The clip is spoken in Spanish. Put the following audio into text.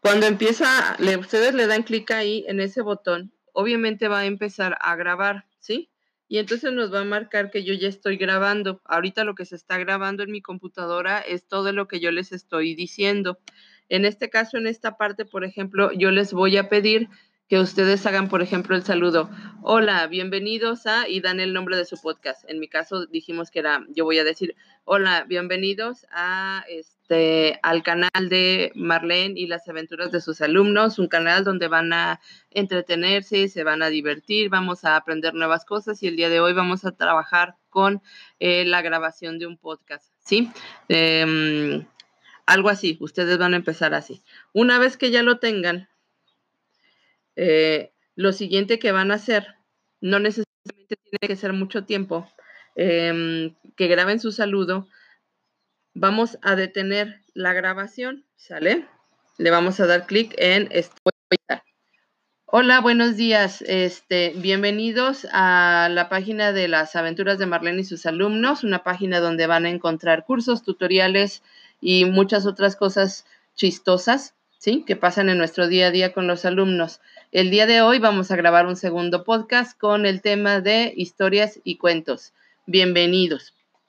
Cuando empieza, ustedes le dan clic ahí en ese botón, obviamente va a empezar a grabar, ¿sí? Y entonces nos va a marcar que yo ya estoy grabando. Ahorita lo que se está grabando en mi computadora es todo lo que yo les estoy diciendo. En este caso, en esta parte, por ejemplo, yo les voy a pedir que ustedes hagan, por ejemplo, el saludo. Hola, bienvenidos a, y dan el nombre de su podcast. En mi caso dijimos que era, yo voy a decir, hola, bienvenidos a este, al canal de Marlene y las aventuras de sus alumnos, un canal donde van a entretenerse, se van a divertir, vamos a aprender nuevas cosas y el día de hoy vamos a trabajar con eh, la grabación de un podcast, ¿sí? Em, algo así, ustedes van a empezar así. Una vez que ya lo tengan, eh, lo siguiente que van a hacer, no necesariamente tiene que ser mucho tiempo, em, que graben su saludo. Vamos a detener la grabación, ¿sale? Le vamos a dar clic en. Hola, buenos días. Este, bienvenidos a la página de las aventuras de Marlene y sus alumnos, una página donde van a encontrar cursos, tutoriales y muchas otras cosas chistosas. ¿Sí? que pasan en nuestro día a día con los alumnos. El día de hoy vamos a grabar un segundo podcast con el tema de historias y cuentos. Bienvenidos.